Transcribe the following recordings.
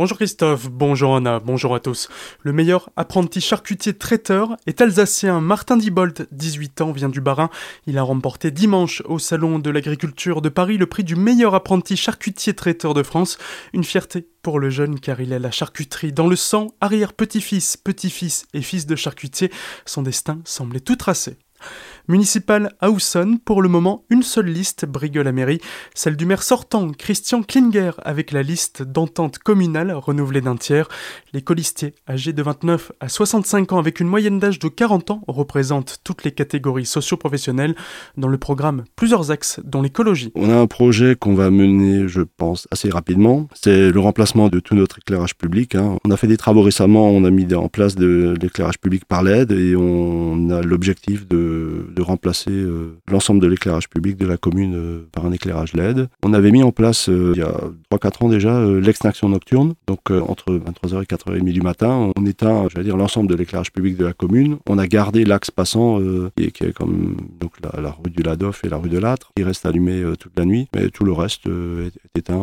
Bonjour Christophe, bonjour Anna, bonjour à tous. Le meilleur apprenti charcutier traiteur est alsacien. Martin Dibold, 18 ans, vient du Barin. Il a remporté dimanche au Salon de l'Agriculture de Paris le prix du meilleur apprenti charcutier traiteur de France. Une fierté pour le jeune car il a la charcuterie dans le sang, arrière-petit-fils, petit-fils et fils de charcutier. Son destin semblait tout tracé. Municipal à pour le moment, une seule liste brigue la mairie, celle du maire sortant, Christian Klinger, avec la liste d'entente communale renouvelée d'un tiers. Les colistiers, âgés de 29 à 65 ans avec une moyenne d'âge de 40 ans, représentent toutes les catégories socio-professionnelles dans le programme plusieurs axes, dont l'écologie. On a un projet qu'on va mener, je pense, assez rapidement. C'est le remplacement de tout notre éclairage public. Hein. On a fait des travaux récemment, on a mis en place de l'éclairage public par LED et on a l'objectif de de remplacer euh, l'ensemble de l'éclairage public de la commune euh, par un éclairage LED. On avait mis en place euh, il y a 3-4 ans déjà l'extinction nocturne, donc entre 23h et 4h30 du matin, on éteint, dire, l'ensemble de l'éclairage public de la commune. On a gardé l'axe passant qui est, comme donc la, rue du Ladoff et la rue de Lâtre, qui reste allumé toute la nuit, mais tout le reste est, éteint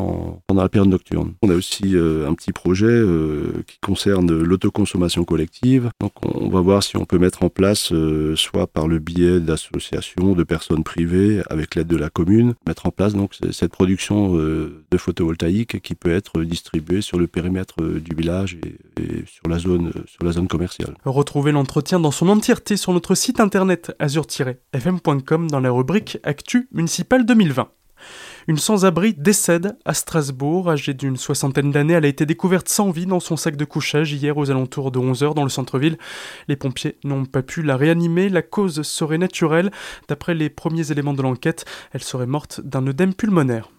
pendant la période nocturne. On a aussi un petit projet qui concerne l'autoconsommation collective. Donc on va voir si on peut mettre en place, soit par le biais d'associations, de personnes privées, avec l'aide de la commune, mettre en place donc cette production euh, de photovoltaïque qui peut être distribuée sur le périmètre euh, du village et, sur la zone sur la zone commerciale. Retrouvez l'entretien dans son entièreté sur notre site internet azur-fm.com dans la rubrique Actu municipale 2020. Une sans-abri décède à Strasbourg. Âgée d'une soixantaine d'années, elle a été découverte sans vie dans son sac de couchage hier aux alentours de 11h dans le centre-ville. Les pompiers n'ont pas pu la réanimer. La cause serait naturelle. D'après les premiers éléments de l'enquête, elle serait morte d'un œdème pulmonaire.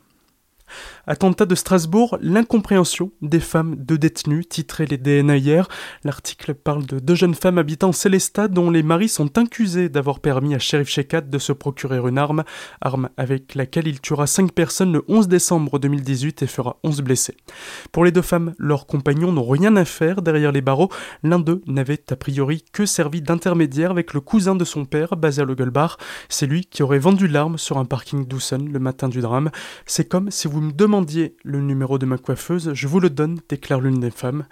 Attentat de Strasbourg, l'incompréhension des femmes de détenus, titré les DNA hier. L'article parle de deux jeunes femmes habitant Célestat dont les maris sont accusés d'avoir permis à Sheriff Shekat de se procurer une arme, arme avec laquelle il tuera cinq personnes le 11 décembre 2018 et fera 11 blessés. Pour les deux femmes, leurs compagnons n'ont rien à faire derrière les barreaux. L'un d'eux n'avait a priori que servi d'intermédiaire avec le cousin de son père, basé à Logelbach. C'est lui qui aurait vendu l'arme sur un parking d'Ussen le matin du drame. C'est comme si vous me demandiez le numéro de ma coiffeuse, je vous le donne, déclare l'une des femmes.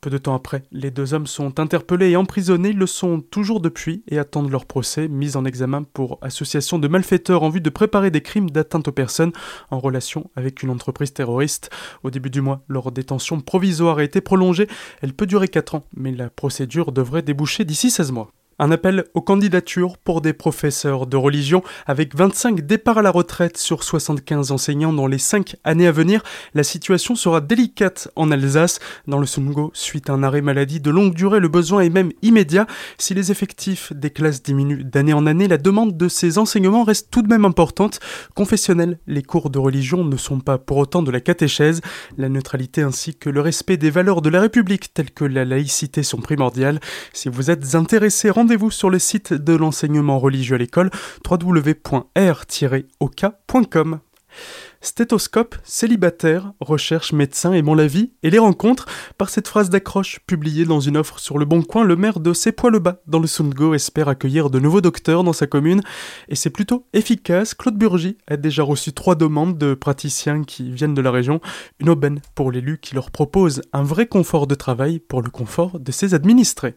Peu de temps après, les deux hommes sont interpellés et emprisonnés, le sont toujours depuis et attendent leur procès, mis en examen pour association de malfaiteurs en vue de préparer des crimes d'atteinte aux personnes en relation avec une entreprise terroriste. Au début du mois, leur détention provisoire a été prolongée. Elle peut durer 4 ans, mais la procédure devrait déboucher d'ici 16 mois. Un appel aux candidatures pour des professeurs de religion avec 25 départs à la retraite sur 75 enseignants dans les 5 années à venir. La situation sera délicate en Alsace. Dans le Sungo, suite à un arrêt maladie de longue durée, le besoin est même immédiat. Si les effectifs des classes diminuent d'année en année, la demande de ces enseignements reste tout de même importante. Confessionnels, les cours de religion ne sont pas pour autant de la catéchèse. La neutralité ainsi que le respect des valeurs de la République telles que la laïcité sont primordiales. Si vous êtes intéressé, rendez rendez-vous sur le site de l'enseignement religieux à l'école www.r-oka.com. Stéthoscope, célibataire, recherche médecin aimant la vie et les rencontres. Par cette phrase d'accroche publiée dans une offre sur le Bon Coin, le maire de Sépois-le-Bas dans le Sundgo espère accueillir de nouveaux docteurs dans sa commune et c'est plutôt efficace. Claude Burgy a déjà reçu trois demandes de praticiens qui viennent de la région. Une aubaine pour l'élu qui leur propose un vrai confort de travail pour le confort de ses administrés.